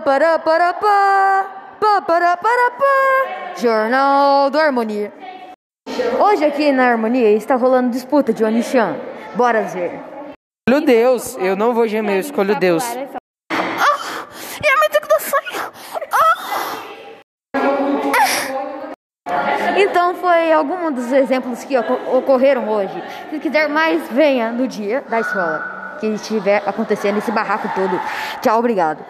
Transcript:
Para, para, Jornal do Harmonia. Hoje aqui na Harmonia está rolando disputa de Onishan. Bora ver. Escolho Deus. Eu não vou gemer, eu escolho Deus. Ah, ah. Então foi algum dos exemplos que ocorreram hoje. Se quiser mais, venha no dia da escola que estiver acontecendo esse barraco todo. Tchau, obrigado.